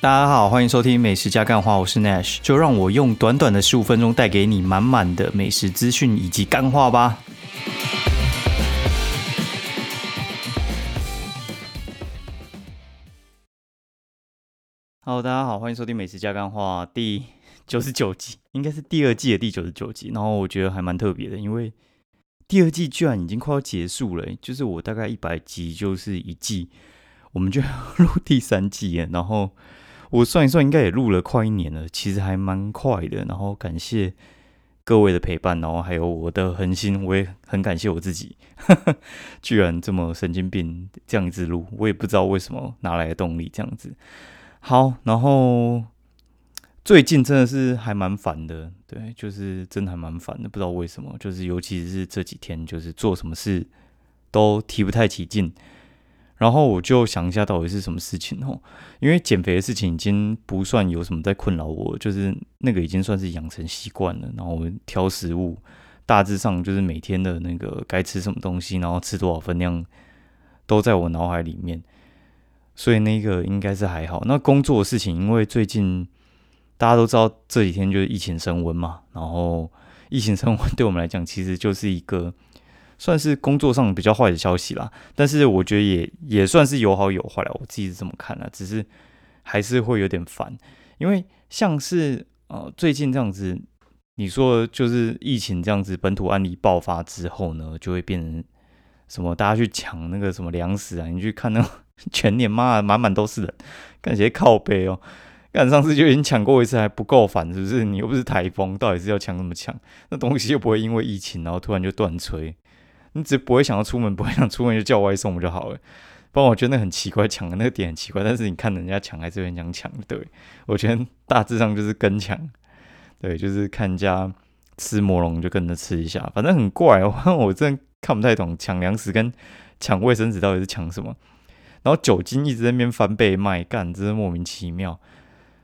大家好，欢迎收听《美食加干话》，我是 Nash，就让我用短短的十五分钟带给你满满的美食资讯以及干话吧。Hello，大家好，欢迎收听《美食加干话》第九十九集，应该是第二季的第九十九集。然后我觉得还蛮特别的，因为第二季居然已经快要结束了，就是我大概一百集就是一季，我们就要录第三季。然后我算一算，应该也录了快一年了，其实还蛮快的。然后感谢各位的陪伴，然后还有我的恒心，我也很感谢我自己，居然这么神经病这样子录，我也不知道为什么哪来的动力这样子。好，然后最近真的是还蛮烦的，对，就是真的还蛮烦的，不知道为什么，就是尤其是这几天，就是做什么事都提不太起劲。然后我就想一下，到底是什么事情哦？因为减肥的事情已经不算有什么在困扰我，就是那个已经算是养成习惯了。然后挑食物，大致上就是每天的那个该吃什么东西，然后吃多少分量，都在我脑海里面。所以那个应该是还好。那工作的事情，因为最近大家都知道这几天就是疫情升温嘛，然后疫情升温 对我们来讲，其实就是一个算是工作上比较坏的消息啦。但是我觉得也也算是有好有坏了，我自己是这么看的。只是还是会有点烦，因为像是呃最近这样子，你说就是疫情这样子本土案例爆发之后呢，就会变成什么大家去抢那个什么粮食啊，你去看那。全年妈满满都是人，感觉靠背哦。干上次就已经抢过一次，还不够烦，是不是？你又不是台风，到底是要抢那么抢？那东西又不会因为疫情然后突然就断炊，你只不会想要出门，不会想出门就叫外送不就好了？不然我觉得那很奇怪，抢的那个点很奇怪。但是你看人家抢，还是很想抢。对我觉得大致上就是跟抢，对，就是看人家吃魔龙就跟着吃一下，反正很怪哦。我真的看不太懂抢粮食跟抢卫生纸到底是抢什么。然后酒精一直在那边翻倍卖，干真是莫名其妙。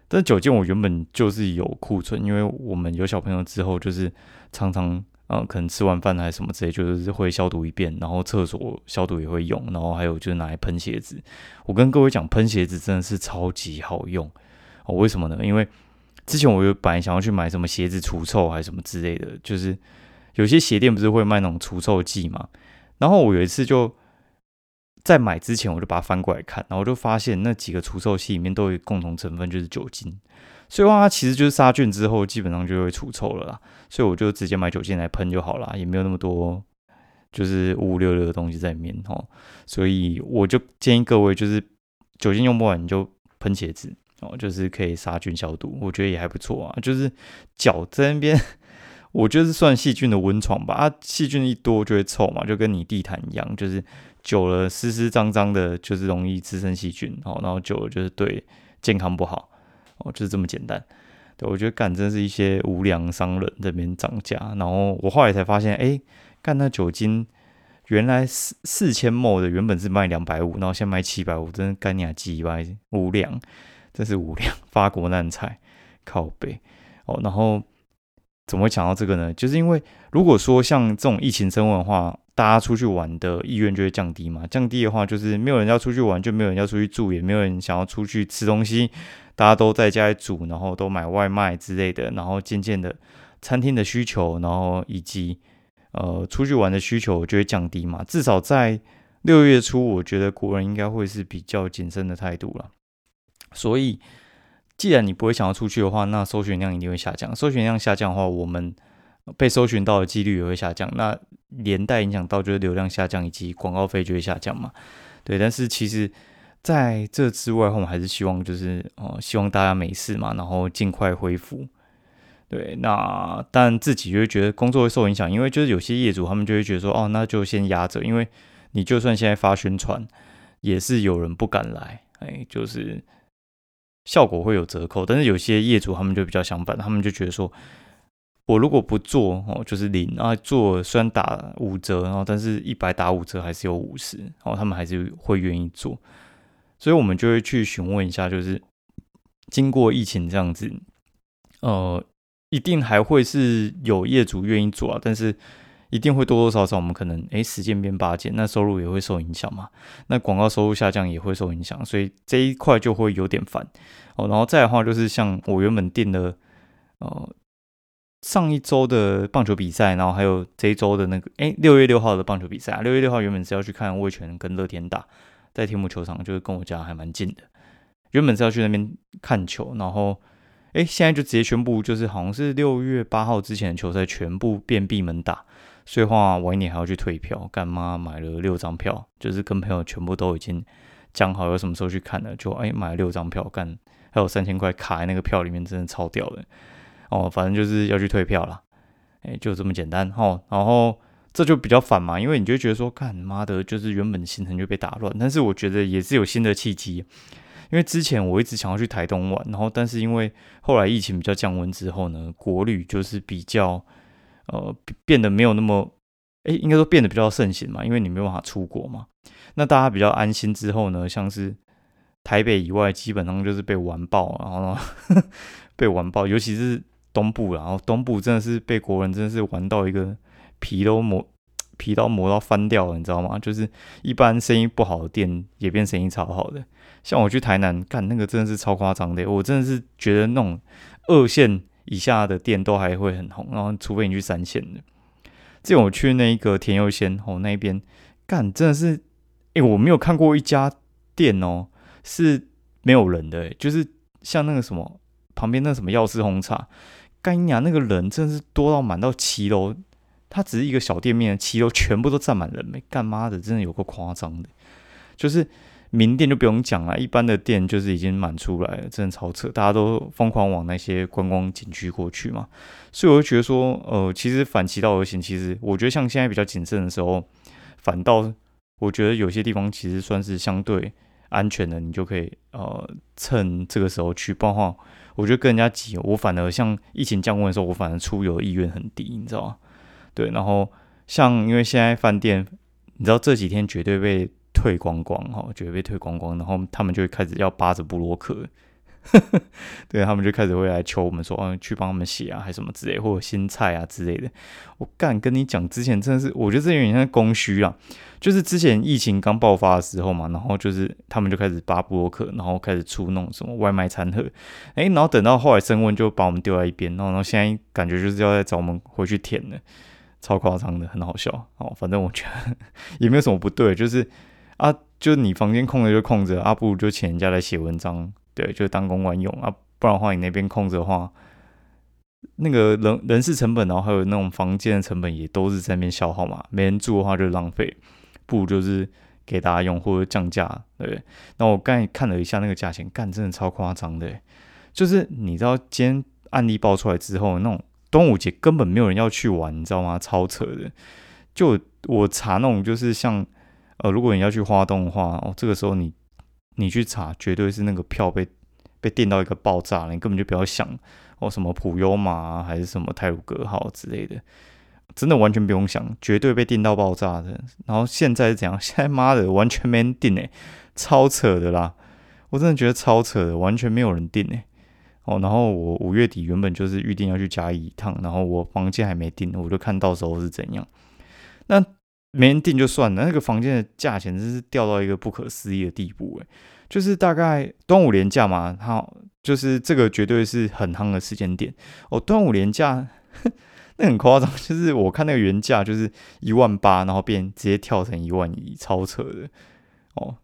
但酒精我原本就是有库存，因为我们有小朋友之后，就是常常呃可能吃完饭还是什么之类，就是会消毒一遍，然后厕所消毒也会用，然后还有就是拿来喷鞋子。我跟各位讲，喷鞋子真的是超级好用哦。为什么呢？因为之前我有本来想要去买什么鞋子除臭还是什么之类的，就是有些鞋店不是会卖那种除臭剂嘛。然后我有一次就。在买之前，我就把它翻过来看，然后就发现那几个除臭剂里面都有共同成分，就是酒精。所以话，它其实就是杀菌之后，基本上就会除臭了啦。所以我就直接买酒精来喷就好了，也没有那么多就是五五六六的东西在里面哦。所以我就建议各位，就是酒精用不完你就喷茄子哦，就是可以杀菌消毒，我觉得也还不错啊。就是脚在那边，我觉得是算细菌的温床吧。啊，细菌一多就会臭嘛，就跟你地毯一样，就是。久了湿湿脏脏的，就是容易滋生细菌哦。然后久了就是对健康不好哦，就是这么简单。对我觉得干真是一些无良商人这边涨价。然后我后来才发现，哎，干那酒精原来四四千亩的原本是卖两百五，然后现在卖七百五，真的干你啊鸡歪无良，真是无良，发国难财，靠背哦。然后怎么会讲到这个呢？就是因为如果说像这种疫情升温的话。大家出去玩的意愿就会降低嘛？降低的话，就是没有人要出去玩，就没有人要出去住，也没有人想要出去吃东西。大家都在家里煮，然后都买外卖之类的，然后渐渐的，餐厅的需求，然后以及呃出去玩的需求就会降低嘛。至少在六月初，我觉得国人应该会是比较谨慎的态度了。所以，既然你不会想要出去的话，那搜寻量一定会下降。搜寻量下降的话，我们。被搜寻到的几率也会下降，那连带影响到就是流量下降以及广告费就会下降嘛。对，但是其实在这之外，我们还是希望就是哦，希望大家没事嘛，然后尽快恢复。对，那但自己就会觉得工作会受影响，因为就是有些业主他们就会觉得说，哦，那就先压着，因为你就算现在发宣传，也是有人不敢来，哎，就是效果会有折扣。但是有些业主他们就比较相反，他们就觉得说。我如果不做哦，就是零啊。做虽然打五折，然后但是一百打五折还是有五十，然后他们还是会愿意做。所以我们就会去询问一下，就是经过疫情这样子，呃，一定还会是有业主愿意做啊。但是一定会多多少少我们可能诶十件变八件，那收入也会受影响嘛。那广告收入下降也会受影响，所以这一块就会有点烦哦。然后再的话就是像我原本定的呃上一周的棒球比赛，然后还有这一周的那个诶六月六号的棒球比赛，六月六号原本是要去看魏权跟乐天打，在天母球场，就是跟我家还蛮近的。原本是要去那边看球，然后。哎，现在就直接宣布，就是好像是六月八号之前的球赛全部变闭门打，所以话晚一点还要去退票。干妈买了六张票，就是跟朋友全部都已经讲好要什么时候去看了，就哎买了六张票，干还有三千块卡在那个票里面，真的超屌的哦。反正就是要去退票了，哎，就这么简单哦。然后这就比较烦嘛，因为你就觉得说，干妈的，就是原本行程就被打乱，但是我觉得也是有新的契机。因为之前我一直想要去台东玩，然后但是因为后来疫情比较降温之后呢，国旅就是比较呃变得没有那么哎，应该说变得比较盛行嘛，因为你没有办法出国嘛。那大家比较安心之后呢，像是台北以外，基本上就是被完爆，然后呢 被完爆，尤其是东部，然后东部真的是被国人真的是玩到一个皮都磨皮都磨到翻掉了，你知道吗？就是一般生意不好的店也变生意超好的。像我去台南干那个真的是超夸张的，我真的是觉得那种二线以下的店都还会很红，然后除非你去三线的。这种我去那个田佑仙哦那边干真的是，哎我没有看过一家店哦是没有人的，就是像那个什么旁边那什么药师红茶，干娘那个人真的是多到满到七楼，它只是一个小店面，七楼全部都站满人没干妈的，真的有个夸张的，就是。名店就不用讲了，一般的店就是已经满出来了，真的超扯，大家都疯狂往那些观光景区过去嘛，所以我就觉得说，呃，其实反其道而行，其实我觉得像现在比较谨慎的时候，反倒我觉得有些地方其实算是相对安全的，你就可以呃趁这个时候去。不然的话，我觉得跟人家挤，我反而像疫情降温的时候，我反而出游意愿很低，你知道吗？对，然后像因为现在饭店，你知道这几天绝对被。退光光哈，绝对被退光光，然后他们就会开始要扒着布洛克，对他们就开始会来求我们说，嗯，去帮他们写啊，还是什么之类，或者新菜啊之类的。我干跟你讲，之前真的是，我觉得这有点像供需啊，就是之前疫情刚爆发的时候嘛，然后就是他们就开始扒布洛克，然后开始出那种什么外卖餐盒，哎，然后等到后来升温，就把我们丢在一边，然后然后现在感觉就是要再找我们回去填了，超夸张的，很好笑哦。反正我觉得 也没有什么不对，就是。啊，就你房间空着就空着，啊，不如就请人家来写文章，对，就当公关用啊，不然的话你那边空着的话，那个人人事成本，然后还有那种房间的成本也都是在那边消耗嘛，没人住的话就浪费，不如就是给大家用或者降价，对。那我刚才看了一下那个价钱，干真的超夸张的，就是你知道今天案例爆出来之后，那种端午节根本没有人要去玩，你知道吗？超扯的，就我查那种就是像。呃，如果你要去花东的话，哦，这个时候你你去查，绝对是那个票被被电到一个爆炸了，你根本就不要想哦，什么普悠玛还是什么泰鲁格号之类的，真的完全不用想，绝对被电到爆炸的。然后现在是怎样？现在妈的完全没人订诶，超扯的啦！我真的觉得超扯的，完全没有人订诶。哦，然后我五月底原本就是预定要去嘉义一趟，然后我房间还没订，我就看到时候是怎样。那。没人订就算了，那个房间的价钱真是掉到一个不可思议的地步诶，就是大概端午连假嘛，它就是这个绝对是很夯的时间点哦。端午连假 那很夸张，就是我看那个原价就是一万八，然后变直接跳成一万一，超扯的哦。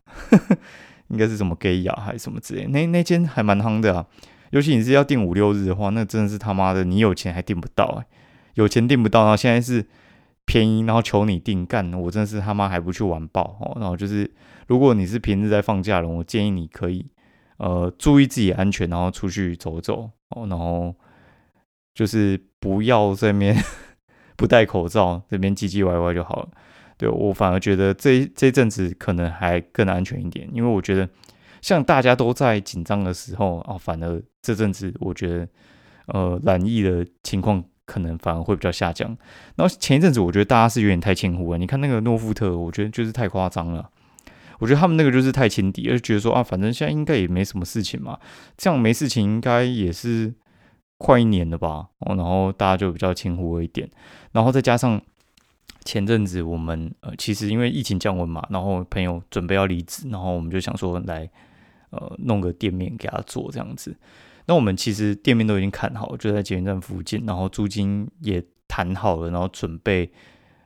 应该是什么 gay 呀还是什么之类，那那间还蛮夯的啊。尤其你是要订五六日的话，那真的是他妈的，你有钱还订不到哎，有钱订不到，然后现在是。便宜，然后求你定干，我真是他妈还不去玩爆哦。然后就是，如果你是平日在放假了，我建议你可以呃注意自己安全，然后出去走走哦。然后就是不要这边 不戴口罩，这边唧唧歪歪就好了。对我反而觉得这这阵子可能还更安全一点，因为我觉得像大家都在紧张的时候啊，反而这阵子我觉得呃染疫的情况。可能反而会比较下降。然后前一阵子，我觉得大家是有点太轻忽了。你看那个诺富特，我觉得就是太夸张了。我觉得他们那个就是太轻敌，而觉得说啊，反正现在应该也没什么事情嘛，这样没事情应该也是快一年了吧。哦，然后大家就比较轻忽了一点。然后再加上前阵子我们呃，其实因为疫情降温嘛，然后朋友准备要离职，然后我们就想说来呃弄个店面给他做这样子。那我们其实店面都已经看好，就在捷运站附近，然后租金也谈好了，然后准备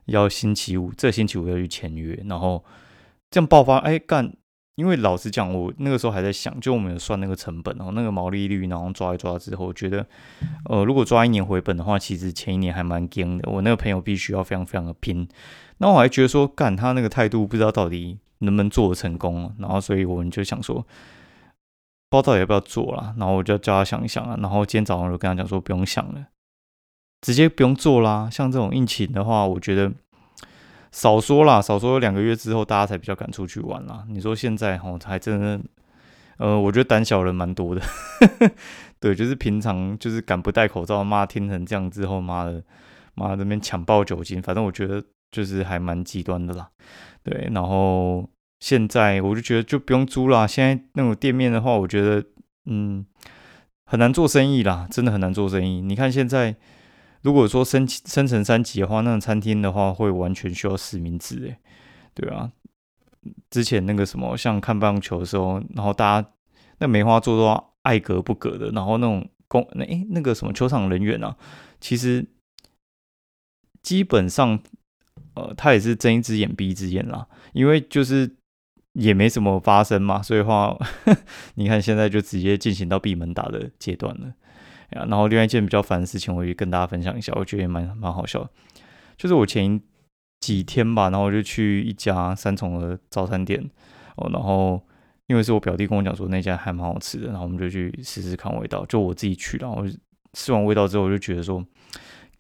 要星期五，这星期五要去签约，然后这样爆发，哎干！因为老实讲，我那个时候还在想，就我们有算那个成本，然后那个毛利率，然后抓一抓之后，觉得，呃，如果抓一年回本的话，其实前一年还蛮惊的。我那个朋友必须要非常非常的拼，那我还觉得说，干他那个态度，不知道到底能不能做成功。然后，所以我们就想说，不知道到底要不要做了。然后我就叫他想一想啊。然后今天早上就跟他讲说，不用想了，直接不用做啦。像这种疫情的话，我觉得。少说啦，少说两个月之后，大家才比较敢出去玩啦。你说现在吼，还真的，呃，我觉得胆小人蛮多的。对，就是平常就是敢不戴口罩，妈听成这样之后，妈的，妈那边抢爆酒精，反正我觉得就是还蛮极端的啦。对，然后现在我就觉得就不用租啦。现在那种店面的话，我觉得嗯很难做生意啦，真的很难做生意。你看现在。如果说升升成三级的话，那种餐厅的话会完全需要实名制诶，对啊。之前那个什么，像看棒球的时候，然后大家那梅花座都爱隔不隔的，然后那种公那诶那个什么球场人员啊，其实基本上呃他也是睁一只眼闭一只眼啦，因为就是也没什么发生嘛，所以话 你看现在就直接进行到闭门打的阶段了。然后另外一件比较烦的事情，我也跟大家分享一下，我觉得也蛮蛮好笑。就是我前几天吧，然后我就去一家三重的早餐店哦，然后因为是我表弟跟我讲说那家还蛮好吃的，然后我们就去试试看味道。就我自己去，然后吃完味道之后，我就觉得说，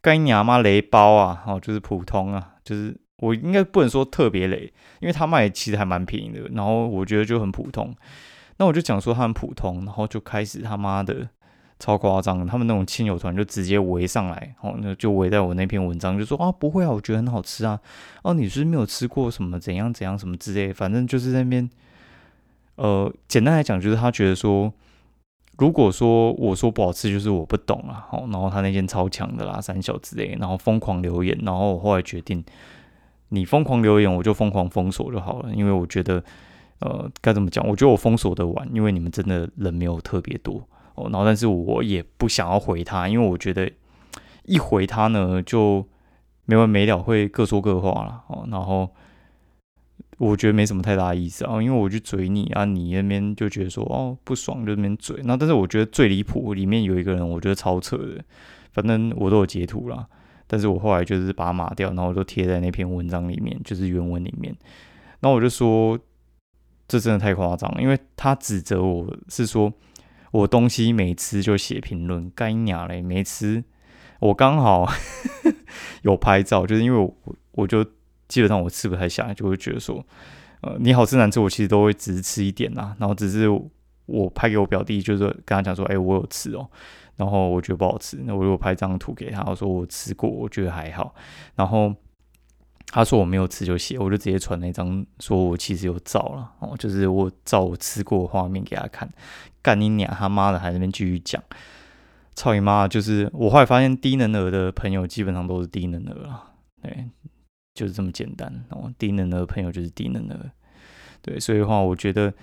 该娘妈雷包啊，哦，就是普通啊，就是我应该不能说特别雷，因为他卖其实还蛮便宜的，然后我觉得就很普通。那我就讲说他很普通，然后就开始他妈的。超夸张，他们那种亲友团就直接围上来，哦，那就围在我那篇文章，就说啊，不会啊，我觉得很好吃啊，哦，你是没有吃过什么怎样怎样什么之类，反正就是那边，呃，简单来讲，就是他觉得说，如果说我说不好吃，就是我不懂啊，哦，然后他那件超强的啦，三小之类，然后疯狂留言，然后我后来决定，你疯狂留言，我就疯狂封锁就好了，因为我觉得，呃，该怎么讲，我觉得我封锁的晚，因为你们真的人没有特别多。哦，然后但是我也不想要回他，因为我觉得一回他呢就没完没了，会各说各话了。哦，然后我觉得没什么太大意思啊，因为我去嘴你啊，你那边就觉得说哦不爽就那边嘴。那但是我觉得最离谱里面有一个人，我觉得超扯的，反正我都有截图啦，但是我后来就是把它码掉，然后我都贴在那篇文章里面，就是原文里面。然后我就说这真的太夸张，因为他指责我是说。我东西没吃就写评论，该鸟嘞没吃。我刚好 有拍照，就是因为我我就基本上我吃不太下，就会觉得说，呃，你好吃难吃，我其实都会只是吃一点啦。然后只是我拍给我表弟，就是跟他讲说，哎，我有吃哦。然后我觉得不好吃，那我如果拍张图给他，我说我吃过，我觉得还好。然后他说我没有吃就写，我就直接传那张，说我其实有照了哦，就是我照我吃过的画面给他看。干你娘他妈的，还在那边继续讲，操你妈！就是我后来发现，低能儿的朋友基本上都是低能儿啊，对，就是这么简单哦。低能儿的朋友就是低能儿，对，所以的话，我觉得，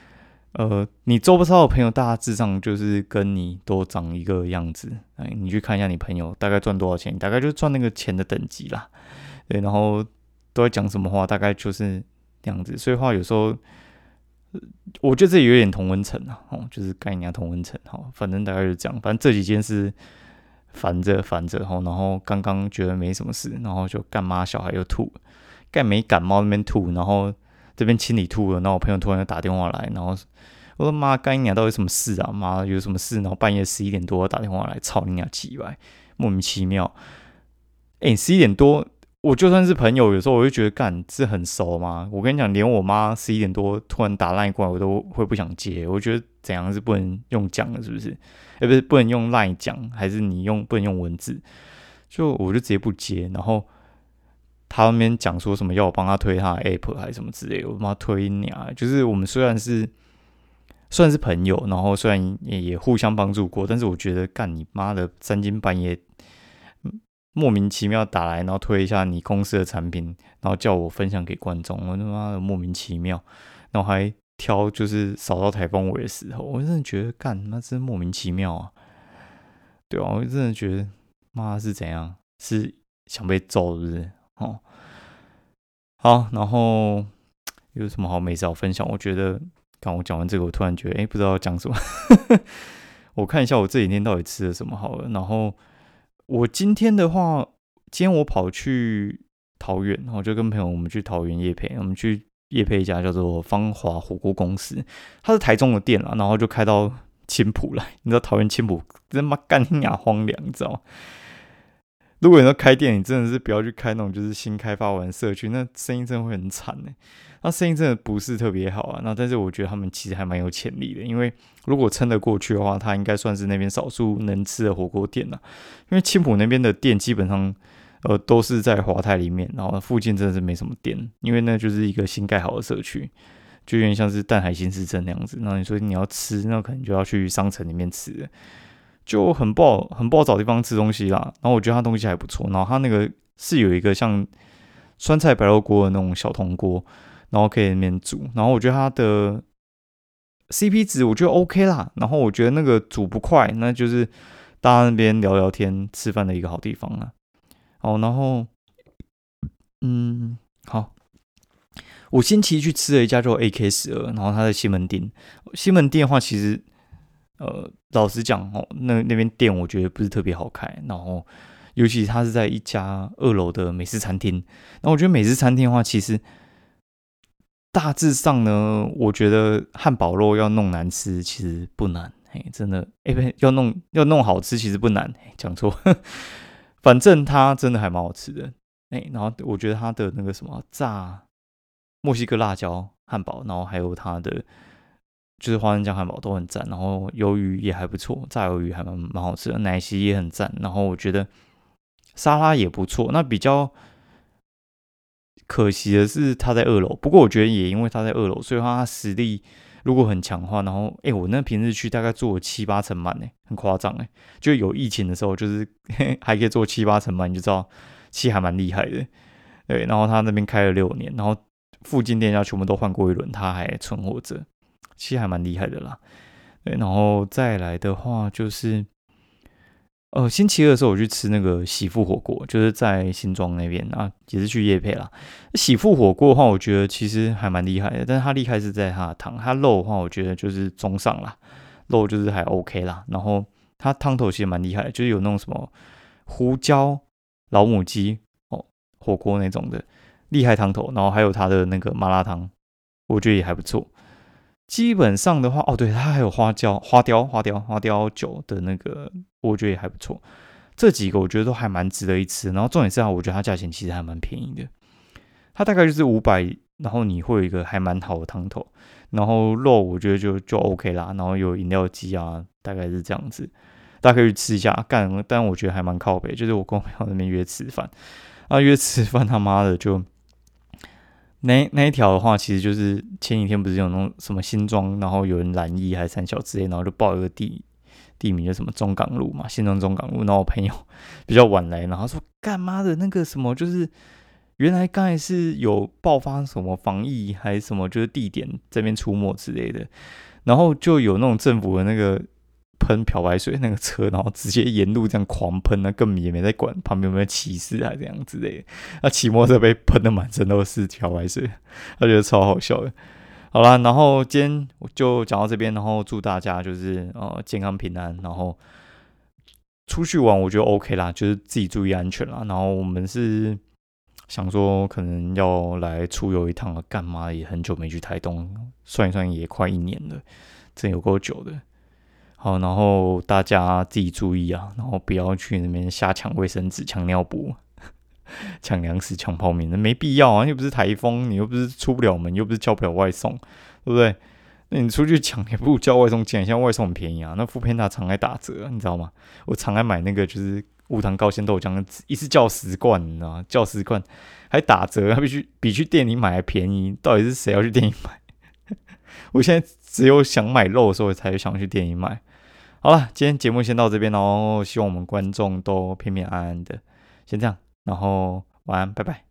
呃，你周不超的朋友，大致上就是跟你都长一个样子。哎，你去看一下你朋友大概赚多少钱，大概就赚那个钱的等级啦，对，然后都在讲什么话，大概就是这样子。所以话有时候。我觉得这有点同温层啊，哦，就是概念同温层，哈，反正大概就这样。反正这几件事烦着烦着，哈，然后刚刚觉得没什么事，然后就干妈小孩又吐，干没感冒那边吐，然后这边清理吐了，然后我朋友突然就打电话来，然后我说妈，干你娘到底什么事啊？妈有什么事？然后半夜十一点多打电话来，操你娘鸡歪，莫名其妙。哎，十一点多。我就算是朋友，有时候我就觉得干这很熟吗？我跟你讲，连我妈十一点多突然打烂过来，我都会不想接。我觉得怎样是不能用讲的，是不是？哎，不是不能用赖讲，还是你用不能用文字？就我就直接不接。然后他那边讲说什么要我帮他推他的 app 还是什么之类，我他妈推你啊！就是我们虽然是算是朋友，然后虽然也也互相帮助过，但是我觉得干你妈的三更半夜。莫名其妙打来，然后推一下你公司的产品，然后叫我分享给观众，我他妈的莫名其妙，然后还挑就是扫到台风尾的时候，我真的觉得干那真莫名其妙啊！对啊，我真的觉得妈是怎样，是想被揍是不是？哦，好，然后有什么好美食好分享？我觉得刚我讲完这个，我突然觉得哎，不知道要讲什么。我看一下我这几天到底吃了什么好了，然后。我今天的话，今天我跑去桃园，然后就跟朋友我们去桃园夜配，我们去夜配一家叫做芳华火锅公司，它是台中的店啦，然后就开到青浦来，你知道桃园青浦真妈干牙荒凉，你知道吗？如果你要开店，你真的是不要去开那种就是新开发完社区，那生意真的会很惨呢。那生意真的不是特别好啊。那但是我觉得他们其实还蛮有潜力的，因为如果撑得过去的话，它应该算是那边少数能吃的火锅店了。因为青浦那边的店基本上，呃，都是在华泰里面，然后附近真的是没什么店，因为那就是一个新盖好的社区，就有点像是淡海新市镇那样子。那你说你要吃，那可能就要去商城里面吃，就很不好，很不好找地方吃东西啦。然后我觉得它东西还不错，然后它那个是有一个像酸菜白肉锅的那种小铜锅。然后可以里面煮，然后我觉得它的 CP 值我觉得 OK 啦。然后我觉得那个煮不快，那就是大家那边聊聊天、吃饭的一个好地方啊。哦，然后嗯，好，我星期一去吃了一家叫 AK 十二，然后它在西门町。西门町的话，其实呃，老实讲哦，那那边店我觉得不是特别好开。然后尤其它是在一家二楼的美式餐厅。那我觉得美式餐厅的话，其实。大致上呢，我觉得汉堡肉要弄难吃其实不难，嘿，真的，哎，不，要弄要弄好吃其实不难，讲错，反正它真的还蛮好吃的，哎，然后我觉得它的那个什么炸墨西哥辣椒汉堡，然后还有它的就是花生酱汉堡都很赞，然后鱿鱼也还不错，炸鱿鱼还蛮蛮好吃的，奶昔也很赞，然后我觉得沙拉也不错，那比较。可惜的是他在二楼，不过我觉得也因为他在二楼，所以他实力如果很强的话，然后哎，我那平日去大概坐七八成满呢，很夸张哎，就有疫情的时候，就是 还可以坐七八成满，你就知道其实还蛮厉害的。对，然后他那边开了六年，然后附近店家全部都换过一轮，他还存活着，其实还蛮厉害的啦。对，然后再来的话就是。呃，星期二的时候我去吃那个喜富火锅，就是在新庄那边啊，也是去夜配啦。喜富火锅的话，我觉得其实还蛮厉害的，但是它厉害是在它的汤，它肉的话，我觉得就是中上啦，肉就是还 OK 啦。然后它汤头其实蛮厉害的，就是有那种什么胡椒老母鸡哦火锅那种的厉害汤头，然后还有它的那个麻辣汤，我觉得也还不错。基本上的话，哦，对，它还有花椒、花雕、花雕、花雕酒的那个，我觉得也还不错。这几个我觉得都还蛮值得一吃。然后重点是啊，我觉得它价钱其实还蛮便宜的。它大概就是五百，然后你会有一个还蛮好的汤头，然后肉我觉得就就 OK 啦。然后有饮料机啊，大概是这样子，大家可以去吃一下。干，但我觉得还蛮靠北，就是我跟我朋友那边约吃饭，啊，约吃饭他妈的就。那那一条的话，其实就是前几天不是有那种什么新庄，然后有人染疫还是三小之类，然后就报一个地地名，就什么中港路嘛，新庄中港路。然后我朋友 比较晚来，然后说干妈的那个什么，就是原来刚才是有爆发什么防疫还是什么，就是地点这边出没之类的，然后就有那种政府的那个。喷漂白水那个车，然后直接沿路这样狂喷，那根本也没在管旁边有没有骑士啊这样之类的。那骑摩托车被喷的满身都是漂白水，他觉得超好笑的。好了，然后今天我就讲到这边，然后祝大家就是呃健康平安，然后出去玩我觉得 OK 啦，就是自己注意安全啦。然后我们是想说可能要来出游一趟了，干嘛也很久没去台东，算一算也快一年了，真有够久的。好，然后大家自己注意啊，然后不要去那边瞎抢卫生纸、抢尿布、抢粮食、抢泡面，那没必要啊！又不是台风，你又不是出不了门，又不是叫不了外送，对不对？那你出去抢也不如叫外送，现在外送很便宜啊。那副片他常爱打折，你知道吗？我常爱买那个就是无糖高纤豆浆，一次叫十罐，你知道吗？叫十罐还打折，还必须比去店里买还便宜。到底是谁要去店里买？我现在只有想买肉的时候才想去店里买。好了，今天节目先到这边哦。希望我们观众都平平安安的。先这样，然后晚安，拜拜。